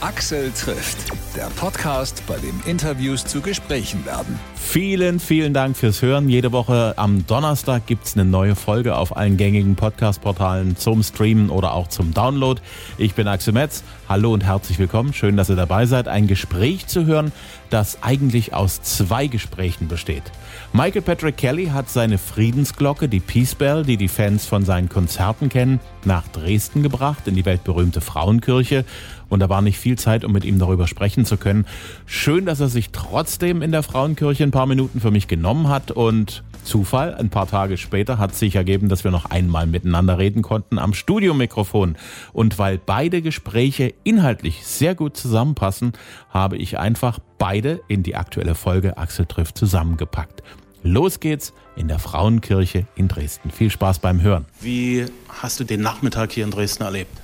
Axel trifft, der Podcast, bei dem Interviews zu Gesprächen werden. Vielen, vielen Dank fürs Hören. Jede Woche am Donnerstag gibt es eine neue Folge auf allen gängigen Podcast-Portalen zum Streamen oder auch zum Download. Ich bin Axel Metz. Hallo und herzlich willkommen. Schön, dass ihr dabei seid. Ein Gespräch zu hören, das eigentlich aus zwei Gesprächen besteht. Michael Patrick Kelly hat seine Friedensglocke, die Peace Bell, die die Fans von seinen Konzerten kennen, nach Dresden gebracht, in die weltberühmte Frauenkirche. Und da war nicht viel Zeit, um mit ihm darüber sprechen zu können. Schön, dass er sich trotzdem in der Frauenkirche ein paar Minuten für mich genommen hat und Zufall, ein paar Tage später hat sich ergeben, dass wir noch einmal miteinander reden konnten am Studiomikrofon. Und weil beide Gespräche inhaltlich sehr gut zusammenpassen, habe ich einfach beide in die aktuelle Folge Axel trifft zusammengepackt. Los geht's in der Frauenkirche in Dresden. Viel Spaß beim Hören. Wie hast du den Nachmittag hier in Dresden erlebt?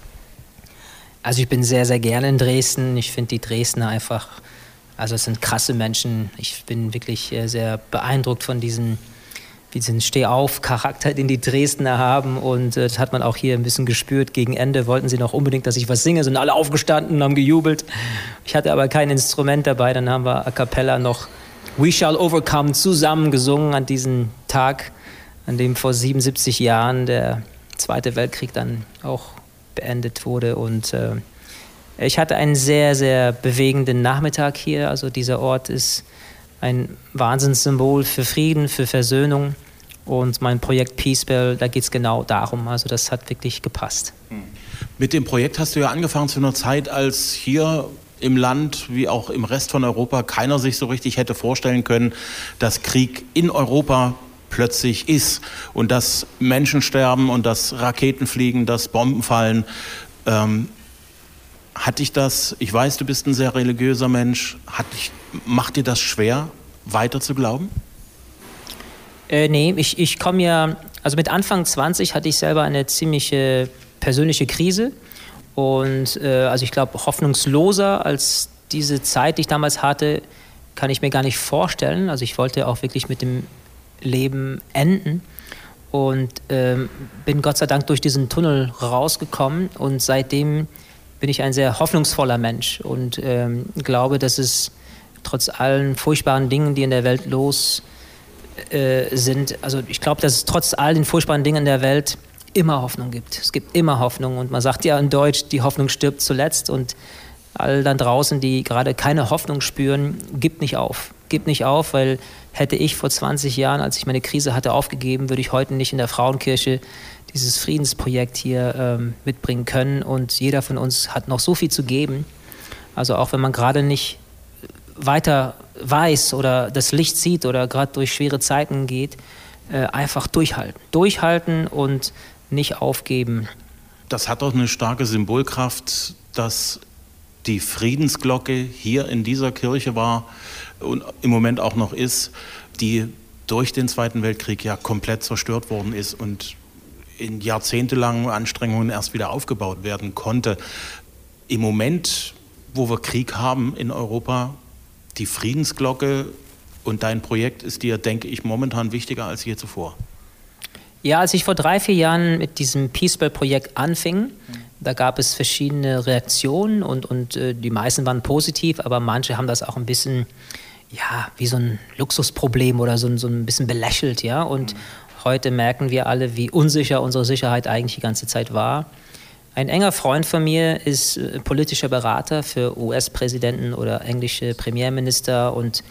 Also ich bin sehr, sehr gerne in Dresden. Ich finde die Dresdner einfach, also es sind krasse Menschen. Ich bin wirklich äh, sehr beeindruckt von diesen, diesen Stehauf-Charakter, den die Dresdner haben. Und äh, das hat man auch hier ein bisschen gespürt. Gegen Ende wollten sie noch unbedingt, dass ich was singe, sind alle aufgestanden und haben gejubelt. Ich hatte aber kein Instrument dabei. Dann haben wir a cappella noch We Shall Overcome zusammen gesungen an diesem Tag, an dem vor 77 Jahren der Zweite Weltkrieg dann auch beendet wurde. Und äh, ich hatte einen sehr, sehr bewegenden Nachmittag hier. Also dieser Ort ist ein Wahnsinnssymbol für Frieden, für Versöhnung. Und mein Projekt Peace Bell, da geht es genau darum. Also das hat wirklich gepasst. Mit dem Projekt hast du ja angefangen zu einer Zeit, als hier im Land wie auch im Rest von Europa keiner sich so richtig hätte vorstellen können, dass Krieg in Europa plötzlich ist und dass Menschen sterben und dass Raketen fliegen, dass Bomben fallen. Ähm, hat dich das, ich weiß, du bist ein sehr religiöser Mensch, hat dich, macht dir das schwer, weiter zu glauben? Äh, nee, ich, ich komme ja, also mit Anfang 20 hatte ich selber eine ziemliche persönliche Krise und äh, also ich glaube, hoffnungsloser als diese Zeit, die ich damals hatte, kann ich mir gar nicht vorstellen. Also ich wollte auch wirklich mit dem Leben enden und ähm, bin Gott sei Dank durch diesen Tunnel rausgekommen und seitdem bin ich ein sehr hoffnungsvoller Mensch und ähm, glaube, dass es trotz allen furchtbaren Dingen, die in der Welt los äh, sind, also ich glaube, dass es trotz all den furchtbaren Dingen in der Welt immer Hoffnung gibt. Es gibt immer Hoffnung und man sagt ja in Deutsch, die Hoffnung stirbt zuletzt und all dann draußen, die gerade keine Hoffnung spüren, gibt nicht auf. Gibt nicht auf, weil hätte ich vor 20 Jahren, als ich meine Krise hatte, aufgegeben, würde ich heute nicht in der Frauenkirche dieses Friedensprojekt hier ähm, mitbringen können. Und jeder von uns hat noch so viel zu geben. Also auch wenn man gerade nicht weiter weiß oder das Licht sieht oder gerade durch schwere Zeiten geht, äh, einfach durchhalten. Durchhalten und nicht aufgeben. Das hat doch eine starke Symbolkraft, dass die Friedensglocke hier in dieser Kirche war und im Moment auch noch ist, die durch den Zweiten Weltkrieg ja komplett zerstört worden ist und in jahrzehntelangen Anstrengungen erst wieder aufgebaut werden konnte. Im Moment, wo wir Krieg haben in Europa, die Friedensglocke und dein Projekt ist dir, denke ich, momentan wichtiger als je zuvor. Ja, als ich vor drei, vier Jahren mit diesem Peacebell-Projekt anfing, da gab es verschiedene Reaktionen und, und äh, die meisten waren positiv, aber manche haben das auch ein bisschen, ja, wie so ein Luxusproblem oder so, so ein bisschen belächelt, ja. Und mhm. heute merken wir alle, wie unsicher unsere Sicherheit eigentlich die ganze Zeit war. Ein enger Freund von mir ist äh, politischer Berater für US-Präsidenten oder englische Premierminister und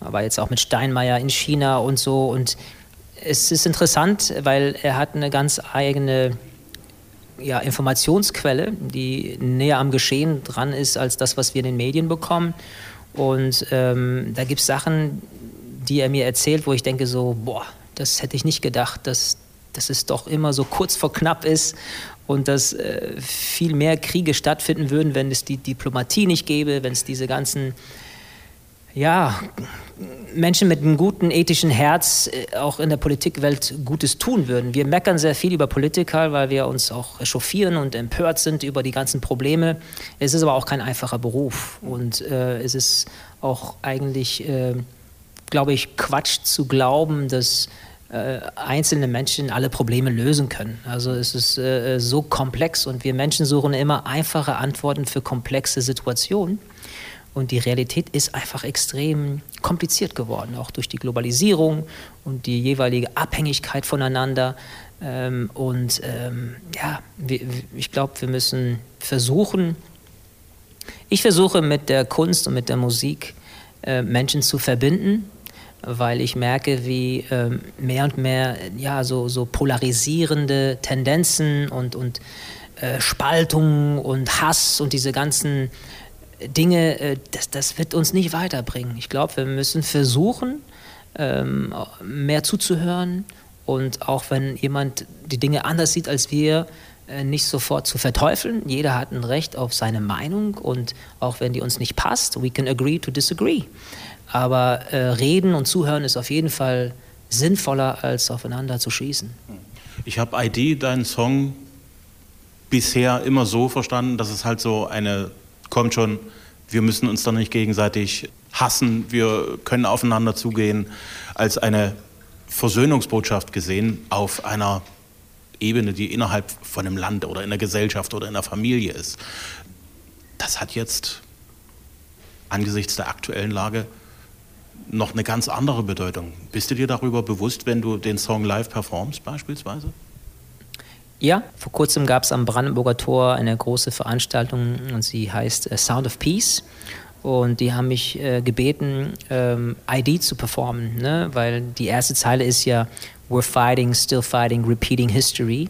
war jetzt auch mit Steinmeier in China und so und es ist interessant, weil er hat eine ganz eigene ja, Informationsquelle, die näher am Geschehen dran ist als das, was wir in den Medien bekommen. Und ähm, da gibt es Sachen, die er mir erzählt, wo ich denke so, boah, das hätte ich nicht gedacht, dass, dass es doch immer so kurz vor knapp ist und dass äh, viel mehr Kriege stattfinden würden, wenn es die Diplomatie nicht gäbe, wenn es diese ganzen ja, Menschen mit einem guten ethischen Herz äh, auch in der Politikwelt Gutes tun würden. Wir meckern sehr viel über Politiker, weil wir uns auch echauffieren und empört sind über die ganzen Probleme. Es ist aber auch kein einfacher Beruf und äh, es ist auch eigentlich, äh, glaube ich, Quatsch zu glauben, dass äh, einzelne Menschen alle Probleme lösen können. Also es ist äh, so komplex und wir Menschen suchen immer einfache Antworten für komplexe Situationen. Und die Realität ist einfach extrem kompliziert geworden, auch durch die Globalisierung und die jeweilige Abhängigkeit voneinander. Ähm, und ähm, ja, wir, ich glaube, wir müssen versuchen, ich versuche mit der Kunst und mit der Musik äh, Menschen zu verbinden, weil ich merke, wie ähm, mehr und mehr ja, so, so polarisierende Tendenzen und, und äh, Spaltung und Hass und diese ganzen Dinge, äh, das, das wird uns nicht weiterbringen. Ich glaube, wir müssen versuchen, ähm, mehr zuzuhören und auch wenn jemand die Dinge anders sieht als wir, äh, nicht sofort zu verteufeln. Jeder hat ein Recht auf seine Meinung und auch wenn die uns nicht passt, we can agree to disagree. Aber äh, reden und zuhören ist auf jeden Fall sinnvoller, als aufeinander zu schießen. Ich habe ID, deinen Song, bisher immer so verstanden, dass es halt so eine, kommt schon, wir müssen uns doch nicht gegenseitig hassen, wir können aufeinander zugehen, als eine Versöhnungsbotschaft gesehen auf einer Ebene, die innerhalb von einem Land oder in der Gesellschaft oder in der Familie ist. Das hat jetzt angesichts der aktuellen Lage noch eine ganz andere Bedeutung. Bist du dir darüber bewusst, wenn du den Song live performst beispielsweise? Ja, vor kurzem gab es am Brandenburger Tor eine große Veranstaltung und sie heißt äh, Sound of Peace. Und die haben mich äh, gebeten, ähm, ID zu performen, ne? weil die erste Zeile ist ja We're fighting, still fighting, repeating history.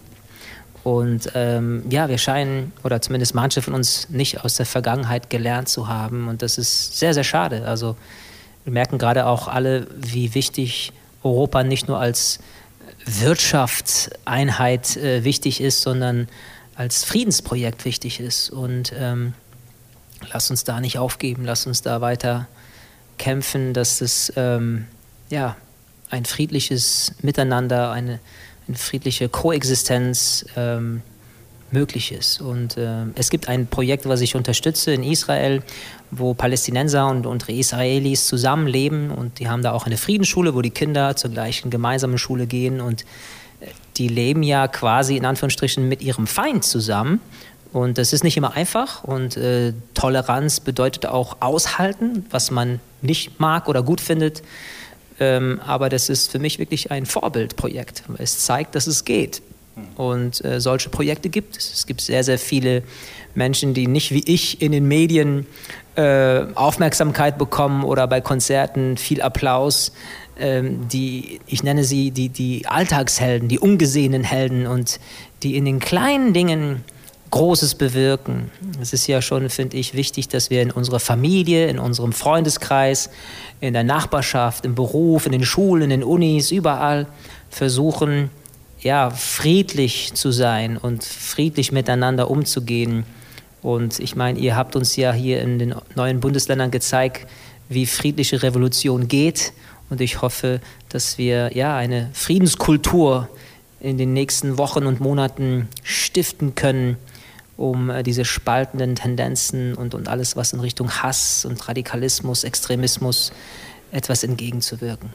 Und ähm, ja, wir scheinen, oder zumindest manche von uns, nicht aus der Vergangenheit gelernt zu haben. Und das ist sehr, sehr schade. Also wir merken gerade auch alle, wie wichtig Europa nicht nur als Wirtschaftseinheit äh, wichtig ist, sondern als Friedensprojekt wichtig ist. Und ähm, lass uns da nicht aufgeben, lass uns da weiter kämpfen, dass es ähm, ja, ein friedliches Miteinander, eine, eine friedliche Koexistenz ähm, möglich ist. Und äh, es gibt ein Projekt, was ich unterstütze in Israel, wo Palästinenser und, und Israelis zusammenleben und die haben da auch eine Friedensschule, wo die Kinder zur gleichen gemeinsamen Schule gehen und äh, die leben ja quasi in Anführungsstrichen mit ihrem Feind zusammen. Und das ist nicht immer einfach und äh, Toleranz bedeutet auch aushalten, was man nicht mag oder gut findet. Ähm, aber das ist für mich wirklich ein Vorbildprojekt. Es zeigt, dass es geht. Und äh, solche Projekte gibt es. Es gibt sehr, sehr viele Menschen, die nicht wie ich in den Medien äh, Aufmerksamkeit bekommen oder bei Konzerten viel Applaus. Ähm, die, ich nenne sie die, die Alltagshelden, die ungesehenen Helden und die in den kleinen Dingen Großes bewirken. Es ist ja schon, finde ich, wichtig, dass wir in unserer Familie, in unserem Freundeskreis, in der Nachbarschaft, im Beruf, in den Schulen, in den Unis, überall versuchen, ja, friedlich zu sein und friedlich miteinander umzugehen. Und ich meine, ihr habt uns ja hier in den neuen Bundesländern gezeigt, wie friedliche Revolution geht. Und ich hoffe, dass wir ja eine Friedenskultur in den nächsten Wochen und Monaten stiften können, um äh, diese spaltenden Tendenzen und, und alles, was in Richtung Hass und Radikalismus, Extremismus etwas entgegenzuwirken.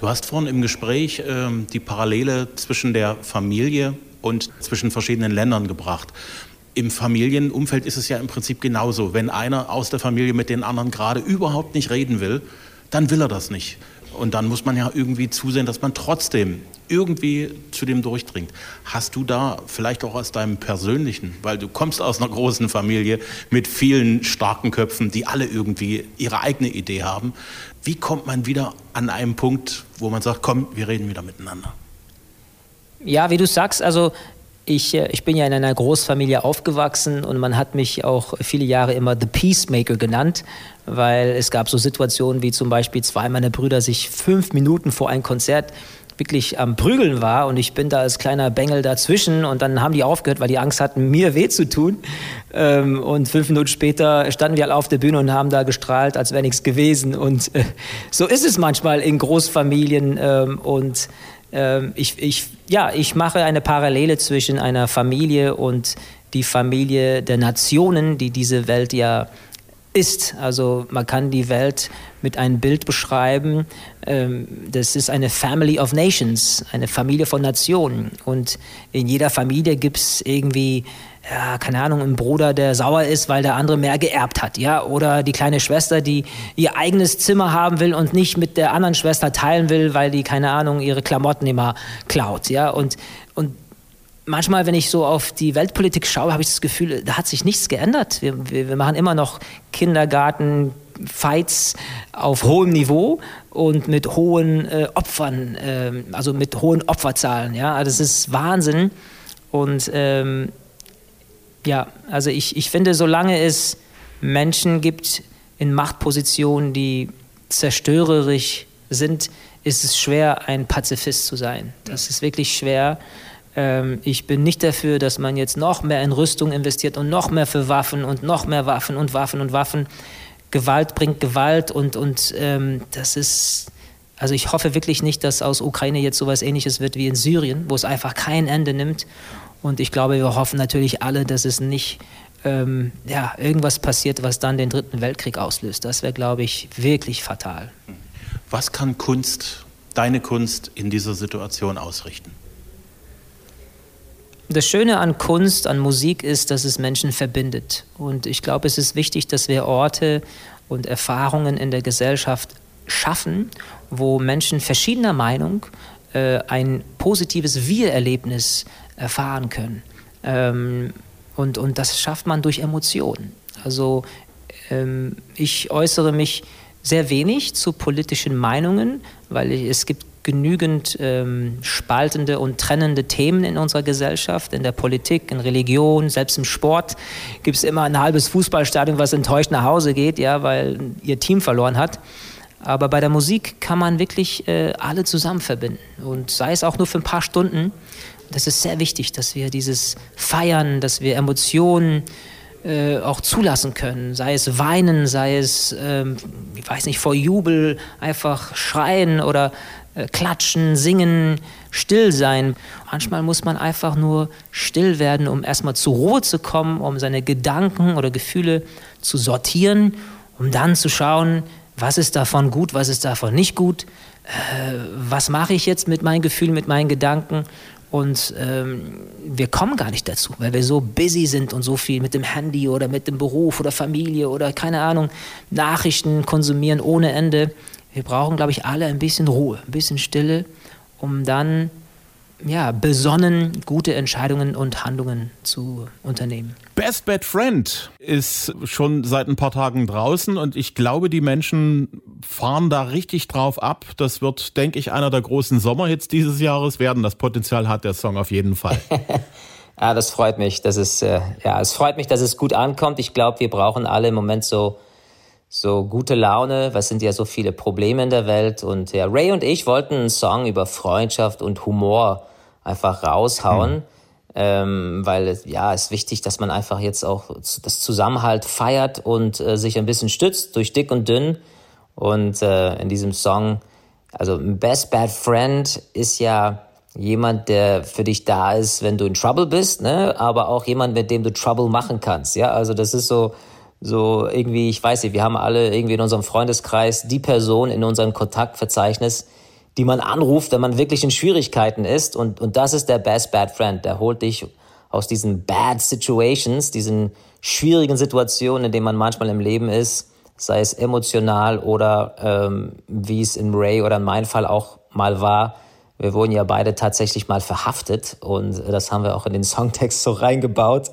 Du hast vorhin im Gespräch ähm, die Parallele zwischen der Familie und zwischen verschiedenen Ländern gebracht. Im Familienumfeld ist es ja im Prinzip genauso. Wenn einer aus der Familie mit den anderen gerade überhaupt nicht reden will, dann will er das nicht. Und dann muss man ja irgendwie zusehen, dass man trotzdem irgendwie zu dem durchdringt. Hast du da vielleicht auch aus deinem persönlichen, weil du kommst aus einer großen Familie mit vielen starken Köpfen, die alle irgendwie ihre eigene Idee haben, wie kommt man wieder an einen Punkt, wo man sagt, komm, wir reden wieder miteinander? Ja, wie du sagst, also ich, äh, ich bin ja in einer Großfamilie aufgewachsen und man hat mich auch viele Jahre immer The Peacemaker genannt, weil es gab so Situationen wie zum Beispiel zwei meiner Brüder sich fünf Minuten vor ein Konzert wirklich am Prügeln war und ich bin da als kleiner Bengel dazwischen und dann haben die aufgehört, weil die Angst hatten, mir weh zu tun. Ähm, und fünf Minuten später standen wir alle auf der Bühne und haben da gestrahlt, als wäre nichts gewesen. Und äh, so ist es manchmal in Großfamilien ähm, und ich, ich, ja, ich mache eine Parallele zwischen einer Familie und die Familie der Nationen, die diese Welt ja ist. Also man kann die Welt mit einem Bild beschreiben. Ähm, das ist eine Family of Nations, eine Familie von Nationen. Und in jeder Familie gibt es irgendwie, ja, keine Ahnung, einen Bruder, der sauer ist, weil der andere mehr geerbt hat. Ja? Oder die kleine Schwester, die ihr eigenes Zimmer haben will und nicht mit der anderen Schwester teilen will, weil die, keine Ahnung, ihre Klamotten immer klaut. Ja? Und, und manchmal, wenn ich so auf die Weltpolitik schaue, habe ich das Gefühl, da hat sich nichts geändert. Wir, wir, wir machen immer noch Kindergarten, Fights auf hohem Niveau und mit hohen äh, Opfern, äh, also mit hohen Opferzahlen. Ja, das ist Wahnsinn. Und ähm, ja, also ich, ich finde, solange es Menschen gibt in Machtpositionen, die zerstörerisch sind, ist es schwer, ein Pazifist zu sein. Das ist wirklich schwer. Ähm, ich bin nicht dafür, dass man jetzt noch mehr in Rüstung investiert und noch mehr für Waffen und noch mehr Waffen und Waffen und Waffen. Gewalt bringt Gewalt und, und ähm, das ist, also ich hoffe wirklich nicht, dass aus Ukraine jetzt sowas ähnliches wird wie in Syrien, wo es einfach kein Ende nimmt. Und ich glaube, wir hoffen natürlich alle, dass es nicht ähm, ja, irgendwas passiert, was dann den Dritten Weltkrieg auslöst. Das wäre, glaube ich, wirklich fatal. Was kann Kunst, deine Kunst in dieser Situation ausrichten? Das Schöne an Kunst, an Musik ist, dass es Menschen verbindet. Und ich glaube, es ist wichtig, dass wir Orte und Erfahrungen in der Gesellschaft schaffen, wo Menschen verschiedener Meinung äh, ein positives Wir-Erlebnis erfahren können. Ähm, und, und das schafft man durch Emotionen. Also ähm, ich äußere mich sehr wenig zu politischen Meinungen, weil es gibt genügend ähm, spaltende und trennende Themen in unserer Gesellschaft, in der Politik, in Religion, selbst im Sport gibt es immer ein halbes Fußballstadion, was enttäuscht nach Hause geht, ja, weil ihr Team verloren hat. Aber bei der Musik kann man wirklich äh, alle zusammen verbinden und sei es auch nur für ein paar Stunden. Das ist sehr wichtig, dass wir dieses Feiern, dass wir Emotionen äh, auch zulassen können. Sei es weinen, sei es, ähm, ich weiß nicht, vor Jubel einfach schreien oder äh, klatschen, singen, still sein. Manchmal muss man einfach nur still werden, um erstmal zur Ruhe zu kommen, um seine Gedanken oder Gefühle zu sortieren, um dann zu schauen, was ist davon gut, was ist davon nicht gut, äh, was mache ich jetzt mit meinen Gefühlen, mit meinen Gedanken. Und ähm, wir kommen gar nicht dazu, weil wir so busy sind und so viel mit dem Handy oder mit dem Beruf oder Familie oder keine Ahnung, Nachrichten konsumieren ohne Ende. Wir brauchen, glaube ich, alle ein bisschen Ruhe, ein bisschen Stille, um dann ja, besonnen gute Entscheidungen und Handlungen zu unternehmen. Best Bad Friend ist schon seit ein paar Tagen draußen und ich glaube, die Menschen fahren da richtig drauf ab. Das wird, denke ich, einer der großen Sommerhits dieses Jahres werden. Das Potenzial hat der Song auf jeden Fall. ja, das freut mich. Das ist, äh, ja, es freut mich, dass es gut ankommt. Ich glaube, wir brauchen alle im Moment so so gute Laune, was sind ja so viele Probleme in der Welt. Und ja, Ray und ich wollten einen Song über Freundschaft und Humor einfach raushauen. Mhm. Ähm, weil ja, es ist wichtig, dass man einfach jetzt auch das Zusammenhalt feiert und äh, sich ein bisschen stützt durch dick und dünn. Und äh, in diesem Song, also Best Bad Friend ist ja jemand, der für dich da ist, wenn du in Trouble bist, ne? aber auch jemand, mit dem du Trouble machen kannst. Ja, also das ist so, so irgendwie, ich weiß nicht, wir haben alle irgendwie in unserem Freundeskreis die Person in unserem Kontaktverzeichnis, die man anruft, wenn man wirklich in Schwierigkeiten ist. Und, und das ist der Best Bad Friend. Der holt dich aus diesen Bad Situations, diesen schwierigen Situationen, in denen man manchmal im Leben ist, sei es emotional oder ähm, wie es in Ray oder in meinem Fall auch mal war. Wir wurden ja beide tatsächlich mal verhaftet und das haben wir auch in den Songtext so reingebaut.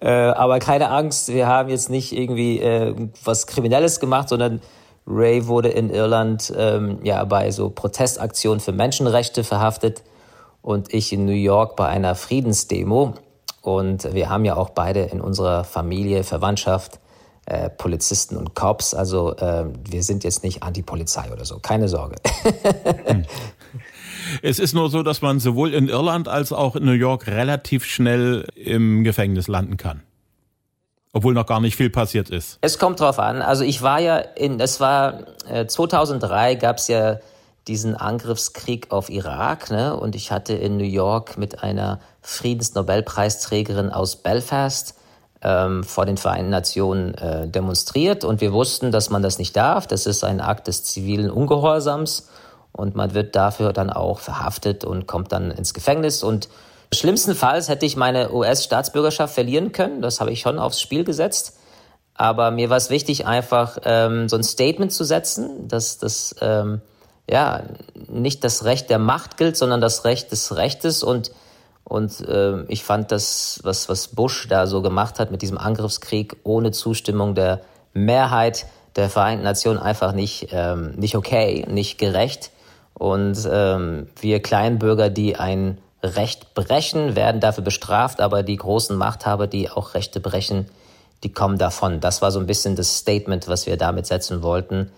Äh, aber keine Angst, wir haben jetzt nicht irgendwie äh, was Kriminelles gemacht, sondern Ray wurde in Irland ähm, ja bei so Protestaktionen für Menschenrechte verhaftet und ich in New York bei einer Friedensdemo. Und wir haben ja auch beide in unserer Familie, Verwandtschaft, äh, Polizisten und Cops. Also äh, wir sind jetzt nicht Anti-Polizei oder so, keine Sorge. Es ist nur so, dass man sowohl in Irland als auch in New York relativ schnell im Gefängnis landen kann. Obwohl noch gar nicht viel passiert ist. Es kommt drauf an. Also ich war ja in, es war äh, 2003 gab es ja diesen Angriffskrieg auf Irak, ne? Und ich hatte in New York mit einer Friedensnobelpreisträgerin aus Belfast ähm, vor den Vereinten Nationen äh, demonstriert und wir wussten, dass man das nicht darf. Das ist ein Akt des zivilen Ungehorsams und man wird dafür dann auch verhaftet und kommt dann ins Gefängnis und schlimmstenfalls hätte ich meine US-Staatsbürgerschaft verlieren können. Das habe ich schon aufs Spiel gesetzt. Aber mir war es wichtig, einfach ähm, so ein Statement zu setzen, dass das ähm, ja nicht das Recht der Macht gilt, sondern das Recht des Rechtes und und äh, ich fand das, was, was Bush da so gemacht hat mit diesem Angriffskrieg ohne Zustimmung der Mehrheit der Vereinten Nationen einfach nicht, ähm, nicht okay, nicht gerecht. Und ähm, wir Kleinbürger, die ein Recht brechen, werden dafür bestraft, aber die großen Machthaber, die auch Rechte brechen, die kommen davon. Das war so ein bisschen das Statement, was wir damit setzen wollten.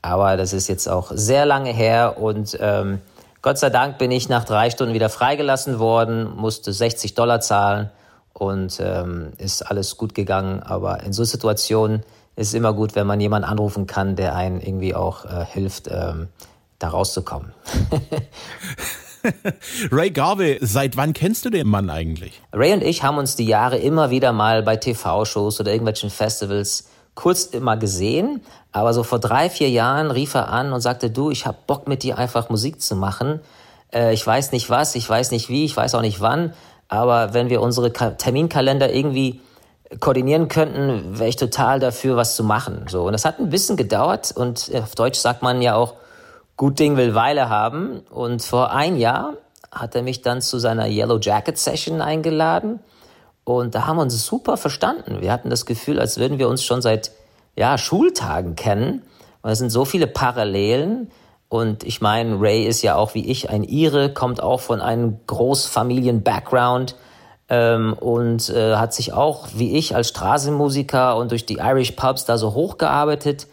Aber das ist jetzt auch sehr lange her und ähm, Gott sei Dank bin ich nach drei Stunden wieder freigelassen worden, musste 60 Dollar zahlen und ähm, ist alles gut gegangen. Aber in so Situationen ist es immer gut, wenn man jemanden anrufen kann, der einen irgendwie auch äh, hilft, ähm, da rauszukommen. Ray Garvey, seit wann kennst du den Mann eigentlich? Ray und ich haben uns die Jahre immer wieder mal bei TV-Shows oder irgendwelchen Festivals kurz immer gesehen, aber so vor drei, vier Jahren rief er an und sagte, du, ich hab Bock mit dir einfach Musik zu machen. Äh, ich weiß nicht was, ich weiß nicht wie, ich weiß auch nicht wann, aber wenn wir unsere Ka Terminkalender irgendwie koordinieren könnten, wäre ich total dafür, was zu machen. So und das hat ein bisschen gedauert und auf Deutsch sagt man ja auch, gut Ding will Weile haben. Und vor ein Jahr hat er mich dann zu seiner Yellow Jacket Session eingeladen und da haben wir uns super verstanden. Wir hatten das Gefühl, als würden wir uns schon seit ja, Schultagen kennen. Und es sind so viele Parallelen. Und ich meine, Ray ist ja auch wie ich ein Ire, kommt auch von einem Großfamilien-Background ähm, und äh, hat sich auch wie ich als Straßenmusiker und durch die Irish Pubs da so hochgearbeitet.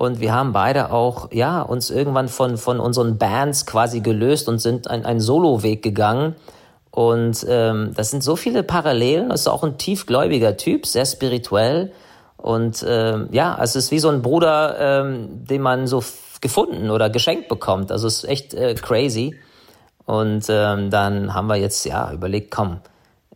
Und wir haben beide auch, ja, uns irgendwann von, von unseren Bands quasi gelöst und sind einen Solo-Weg gegangen. Und ähm, das sind so viele Parallelen. Das ist auch ein tiefgläubiger Typ, sehr spirituell. Und ähm, ja, es ist wie so ein Bruder, ähm, den man so gefunden oder geschenkt bekommt. Also es ist echt äh, crazy. Und ähm, dann haben wir jetzt ja überlegt, komm,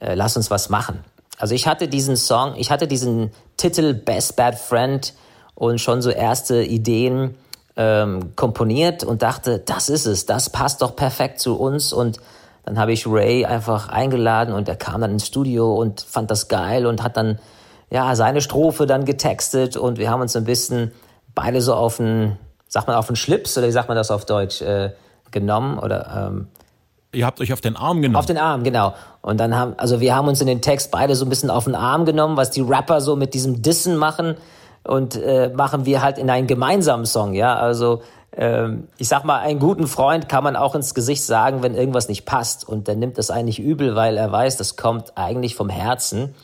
äh, lass uns was machen. Also ich hatte diesen Song, ich hatte diesen Titel Best Bad Friend und schon so erste Ideen ähm, komponiert und dachte, das ist es, das passt doch perfekt zu uns und dann habe ich Ray einfach eingeladen und er kam dann ins Studio und fand das geil und hat dann ja seine Strophe dann getextet und wir haben uns ein bisschen beide so auf den, sagt man auf den Schlips oder wie sagt man das auf Deutsch, äh, genommen oder ähm, Ihr habt euch auf den Arm genommen. Auf den Arm, genau. Und dann haben, also wir haben uns in den Text beide so ein bisschen auf den Arm genommen, was die Rapper so mit diesem Dissen machen und äh, machen wir halt in einen gemeinsamen Song, ja. Also ähm, ich sag mal, einen guten Freund kann man auch ins Gesicht sagen, wenn irgendwas nicht passt. Und der nimmt das eigentlich übel, weil er weiß, das kommt eigentlich vom Herzen.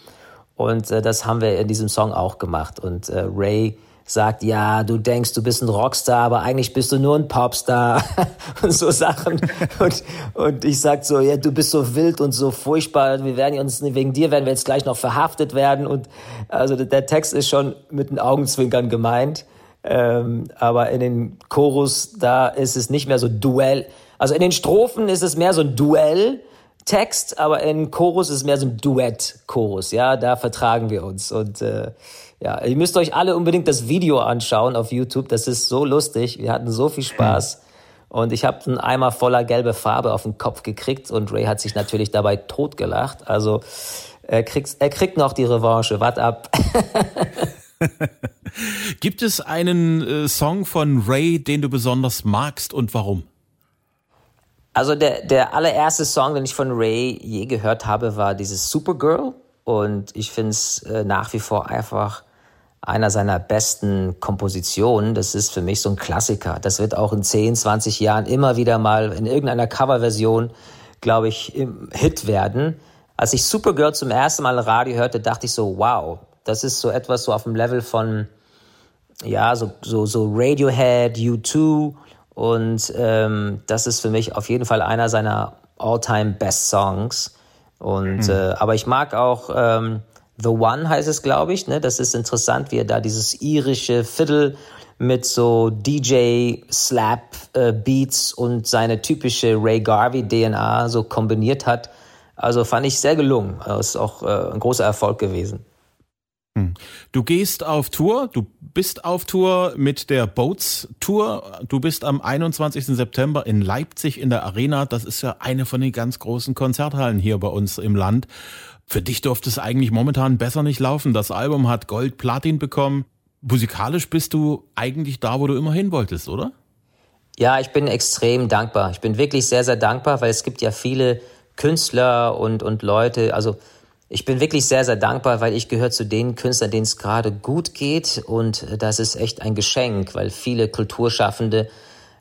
Und äh, das haben wir in diesem Song auch gemacht. Und äh, Ray sagt, ja, du denkst, du bist ein Rockstar, aber eigentlich bist du nur ein Popstar und so Sachen. Und, und ich sag so, ja, du bist so wild und so furchtbar. Wir werden uns, wegen dir werden wir jetzt gleich noch verhaftet werden. Und also der Text ist schon mit den Augenzwinkern gemeint. Ähm, aber in den Chorus, da ist es nicht mehr so Duell. Also in den Strophen ist es mehr so ein Duell-Text, aber in Chorus ist mehr so ein Duett-Chorus. Ja, da vertragen wir uns. Und äh, ja, ihr müsst euch alle unbedingt das Video anschauen auf YouTube. Das ist so lustig. Wir hatten so viel Spaß. Und ich habe einen Eimer voller gelbe Farbe auf den Kopf gekriegt und Ray hat sich natürlich dabei totgelacht. Also er kriegt, er kriegt noch die Revanche. Wart ab. Gibt es einen äh, Song von Ray, den du besonders magst und warum? Also der, der allererste Song, den ich von Ray je gehört habe, war dieses Supergirl. Und ich finde es äh, nach wie vor einfach einer seiner besten Kompositionen. Das ist für mich so ein Klassiker. Das wird auch in 10, 20 Jahren immer wieder mal in irgendeiner Coverversion, glaube ich, im Hit werden. Als ich Supergirl zum ersten Mal Radio hörte, dachte ich so, wow, das ist so etwas so auf dem Level von, ja, so, so, so Radiohead, U2 und ähm, das ist für mich auf jeden Fall einer seiner all-time best Songs. Und mhm. äh, aber ich mag auch ähm, The One heißt es, glaube ich. Ne? Das ist interessant, wie er da dieses irische Fiddle mit so DJ Slap äh, Beats und seine typische Ray Garvey DNA so kombiniert hat. Also fand ich sehr gelungen. Das ist auch äh, ein großer Erfolg gewesen. Du gehst auf Tour, du bist auf Tour mit der Boats Tour. Du bist am 21. September in Leipzig in der Arena. Das ist ja eine von den ganz großen Konzerthallen hier bei uns im Land. Für dich durfte es eigentlich momentan besser nicht laufen. Das Album hat Gold, Platin bekommen. Musikalisch bist du eigentlich da, wo du immer hin wolltest, oder? Ja, ich bin extrem dankbar. Ich bin wirklich sehr, sehr dankbar, weil es gibt ja viele Künstler und, und Leute, also ich bin wirklich sehr, sehr dankbar, weil ich gehöre zu den Künstlern, denen es gerade gut geht. Und das ist echt ein Geschenk, weil viele Kulturschaffende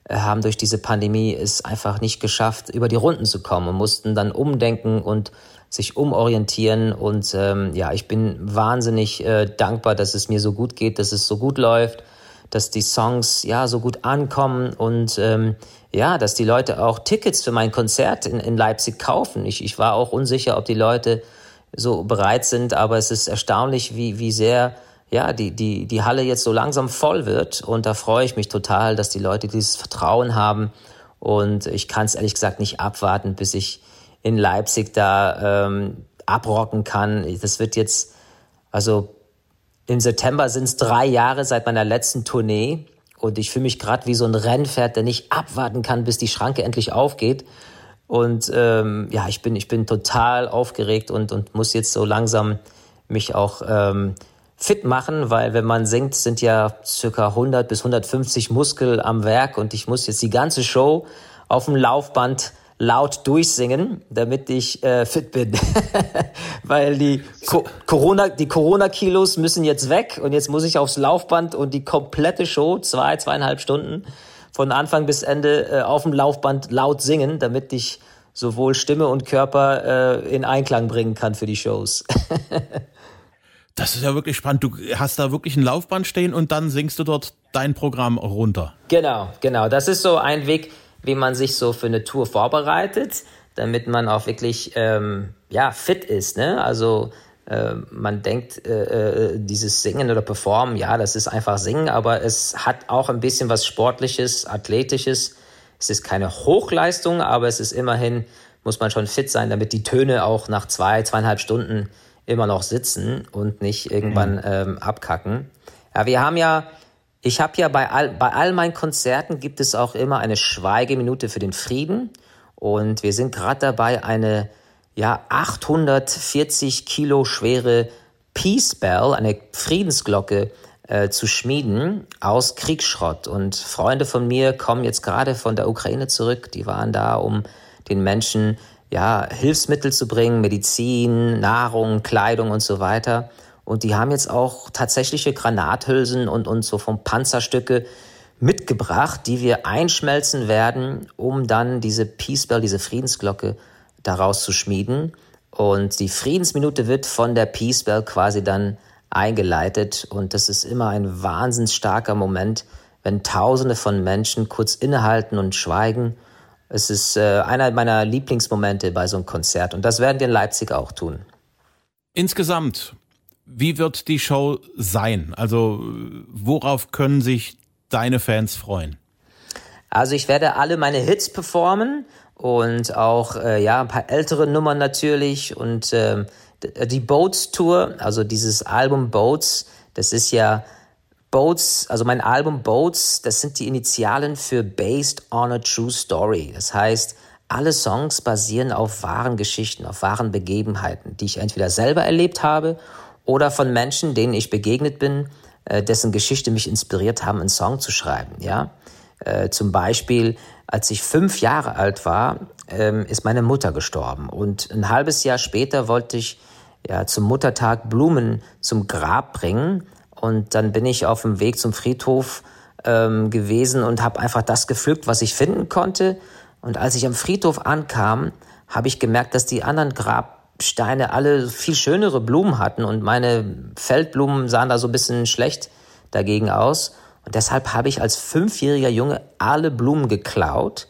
äh, haben durch diese Pandemie es einfach nicht geschafft, über die Runden zu kommen und mussten dann umdenken und sich umorientieren. Und ähm, ja, ich bin wahnsinnig äh, dankbar, dass es mir so gut geht, dass es so gut läuft, dass die Songs ja so gut ankommen und ähm, ja, dass die Leute auch Tickets für mein Konzert in, in Leipzig kaufen. Ich, ich war auch unsicher, ob die Leute so bereit sind, aber es ist erstaunlich, wie, wie sehr ja, die, die, die Halle jetzt so langsam voll wird. Und da freue ich mich total, dass die Leute dieses Vertrauen haben. Und ich kann es ehrlich gesagt nicht abwarten, bis ich in Leipzig da ähm, abrocken kann. Das wird jetzt, also im September sind es drei Jahre seit meiner letzten Tournee. Und ich fühle mich gerade wie so ein Rennpferd, der nicht abwarten kann, bis die Schranke endlich aufgeht. Und ähm, ja, ich bin, ich bin total aufgeregt und, und muss jetzt so langsam mich auch ähm, fit machen, weil wenn man singt, sind ja circa 100 bis 150 Muskel am Werk und ich muss jetzt die ganze Show auf dem Laufband laut durchsingen, damit ich äh, fit bin. Weil die Co Corona, die Corona-Kilos müssen jetzt weg und jetzt muss ich aufs Laufband und die komplette Show, zwei, zweieinhalb Stunden, von Anfang bis Ende äh, auf dem Laufband laut singen, damit ich sowohl Stimme und Körper äh, in Einklang bringen kann für die Shows. das ist ja wirklich spannend. Du hast da wirklich ein Laufband stehen und dann singst du dort dein Programm runter. Genau, genau. Das ist so ein Weg, wie man sich so für eine Tour vorbereitet, damit man auch wirklich ähm, ja fit ist. Ne? Also äh, man denkt, äh, äh, dieses Singen oder Performen, ja, das ist einfach Singen, aber es hat auch ein bisschen was Sportliches, Athletisches. Es ist keine Hochleistung, aber es ist immerhin, muss man schon fit sein, damit die Töne auch nach zwei, zweieinhalb Stunden immer noch sitzen und nicht irgendwann mhm. ähm, abkacken. Ja, wir haben ja, ich habe ja bei all, bei all meinen Konzerten gibt es auch immer eine Schweigeminute für den Frieden. Und wir sind gerade dabei, eine ja 840 Kilo schwere Peace Bell, eine Friedensglocke, äh, zu schmieden aus Kriegsschrott. Und Freunde von mir kommen jetzt gerade von der Ukraine zurück. Die waren da, um den Menschen ja Hilfsmittel zu bringen, Medizin, Nahrung, Kleidung und so weiter. Und die haben jetzt auch tatsächliche Granathülsen und, und so vom Panzerstücke mitgebracht, die wir einschmelzen werden, um dann diese Peace Bell, diese Friedensglocke daraus zu schmieden. Und die Friedensminute wird von der Peace Bell quasi dann eingeleitet. Und das ist immer ein wahnsinnig starker Moment, wenn Tausende von Menschen kurz innehalten und schweigen. Es ist äh, einer meiner Lieblingsmomente bei so einem Konzert. Und das werden wir in Leipzig auch tun. Insgesamt, wie wird die Show sein? Also worauf können sich deine Fans freuen? Also ich werde alle meine Hits performen und auch äh, ja ein paar ältere Nummern natürlich und äh, die Boats Tour, also dieses Album Boats, das ist ja Boats, also mein Album Boats, das sind die Initialen für Based on a True Story. Das heißt, alle Songs basieren auf wahren Geschichten, auf wahren Begebenheiten, die ich entweder selber erlebt habe oder von Menschen, denen ich begegnet bin, äh, dessen Geschichte mich inspiriert haben, einen Song zu schreiben. Ja, äh, zum Beispiel als ich fünf Jahre alt war, ähm, ist meine Mutter gestorben. Und ein halbes Jahr später wollte ich ja, zum Muttertag Blumen zum Grab bringen. Und dann bin ich auf dem Weg zum Friedhof ähm, gewesen und habe einfach das gepflückt, was ich finden konnte. Und als ich am Friedhof ankam, habe ich gemerkt, dass die anderen Grabsteine alle viel schönere Blumen hatten und meine Feldblumen sahen da so ein bisschen schlecht dagegen aus. Und deshalb habe ich als fünfjähriger Junge alle Blumen geklaut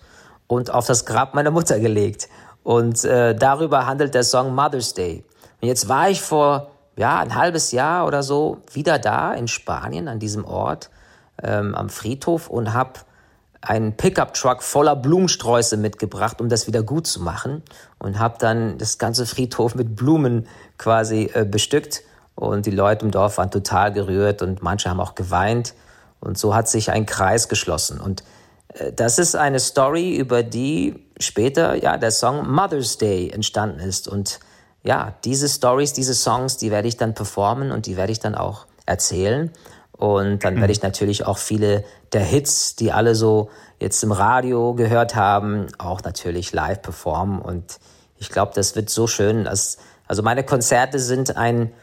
und auf das Grab meiner Mutter gelegt. Und äh, darüber handelt der Song Mother's Day. Und jetzt war ich vor ja ein halbes Jahr oder so wieder da in Spanien an diesem Ort ähm, am Friedhof und habe einen Pickup-Truck voller Blumensträuße mitgebracht, um das wieder gut zu machen und habe dann das ganze Friedhof mit Blumen quasi äh, bestückt und die Leute im Dorf waren total gerührt und manche haben auch geweint. Und so hat sich ein Kreis geschlossen. Und äh, das ist eine Story, über die später ja der Song Mother's Day entstanden ist. Und ja, diese Stories, diese Songs, die werde ich dann performen und die werde ich dann auch erzählen. Und dann werde mhm. ich natürlich auch viele der Hits, die alle so jetzt im Radio gehört haben, auch natürlich live performen. Und ich glaube, das wird so schön. Dass, also meine Konzerte sind ein,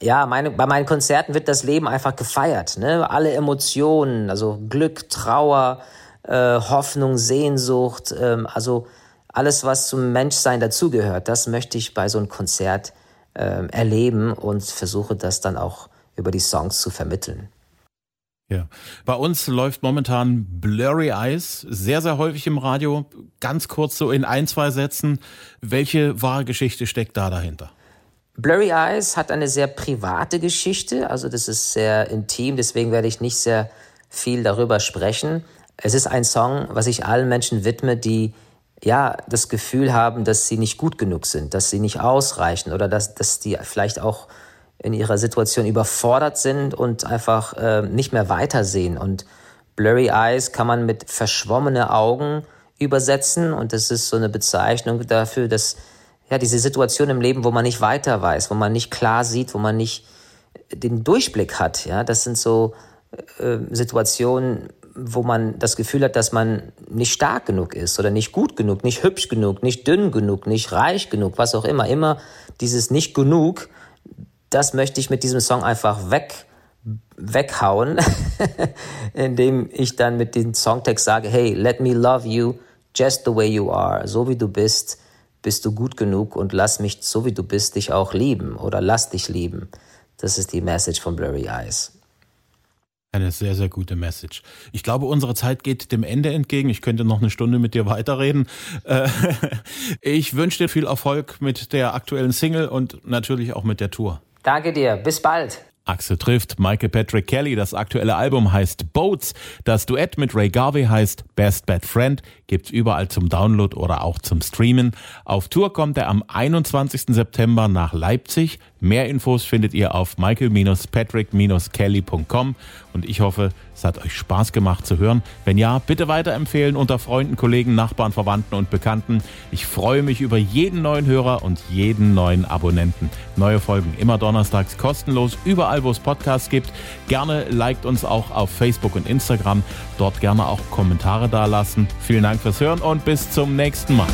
ja, meine, bei meinen Konzerten wird das Leben einfach gefeiert. Ne? Alle Emotionen, also Glück, Trauer, äh, Hoffnung, Sehnsucht, ähm, also alles, was zum Menschsein dazugehört, das möchte ich bei so einem Konzert äh, erleben und versuche das dann auch über die Songs zu vermitteln. Ja. Bei uns läuft momentan Blurry Eyes sehr, sehr häufig im Radio. Ganz kurz so in ein, zwei Sätzen. Welche wahre Geschichte steckt da dahinter? Blurry Eyes hat eine sehr private Geschichte, also das ist sehr intim, deswegen werde ich nicht sehr viel darüber sprechen. Es ist ein Song, was ich allen Menschen widme, die ja das Gefühl haben, dass sie nicht gut genug sind, dass sie nicht ausreichen oder dass, dass die vielleicht auch in ihrer Situation überfordert sind und einfach äh, nicht mehr weitersehen. Und Blurry Eyes kann man mit verschwommene Augen übersetzen und das ist so eine Bezeichnung dafür, dass ja diese Situation im Leben, wo man nicht weiter weiß, wo man nicht klar sieht, wo man nicht den Durchblick hat. Ja, das sind so äh, Situationen, wo man das Gefühl hat, dass man nicht stark genug ist oder nicht gut genug, nicht hübsch genug, nicht dünn genug, nicht reich genug, was auch immer. Immer dieses nicht genug das möchte ich mit diesem Song einfach weg, weghauen, indem ich dann mit dem Songtext sage, hey, let me love you just the way you are, so wie du bist, bist du gut genug und lass mich, so wie du bist, dich auch lieben oder lass dich lieben. Das ist die Message von Blurry Eyes. Eine sehr, sehr gute Message. Ich glaube, unsere Zeit geht dem Ende entgegen. Ich könnte noch eine Stunde mit dir weiterreden. Äh, ich wünsche dir viel Erfolg mit der aktuellen Single und natürlich auch mit der Tour. Danke dir. Bis bald. Axel trifft Michael Patrick Kelly. Das aktuelle Album heißt Boats. Das Duett mit Ray Garvey heißt Best Bad Friend. Gibt's überall zum Download oder auch zum Streamen. Auf Tour kommt er am 21. September nach Leipzig. Mehr Infos findet ihr auf michael-patrick-kelly.com. Und ich hoffe, es hat euch Spaß gemacht zu hören. Wenn ja, bitte weiterempfehlen unter Freunden, Kollegen, Nachbarn, Verwandten und Bekannten. Ich freue mich über jeden neuen Hörer und jeden neuen Abonnenten. Neue Folgen immer donnerstags kostenlos, überall wo es Podcasts gibt. Gerne liked uns auch auf Facebook und Instagram. Dort gerne auch Kommentare dalassen. Vielen Dank fürs Hören und bis zum nächsten Mal.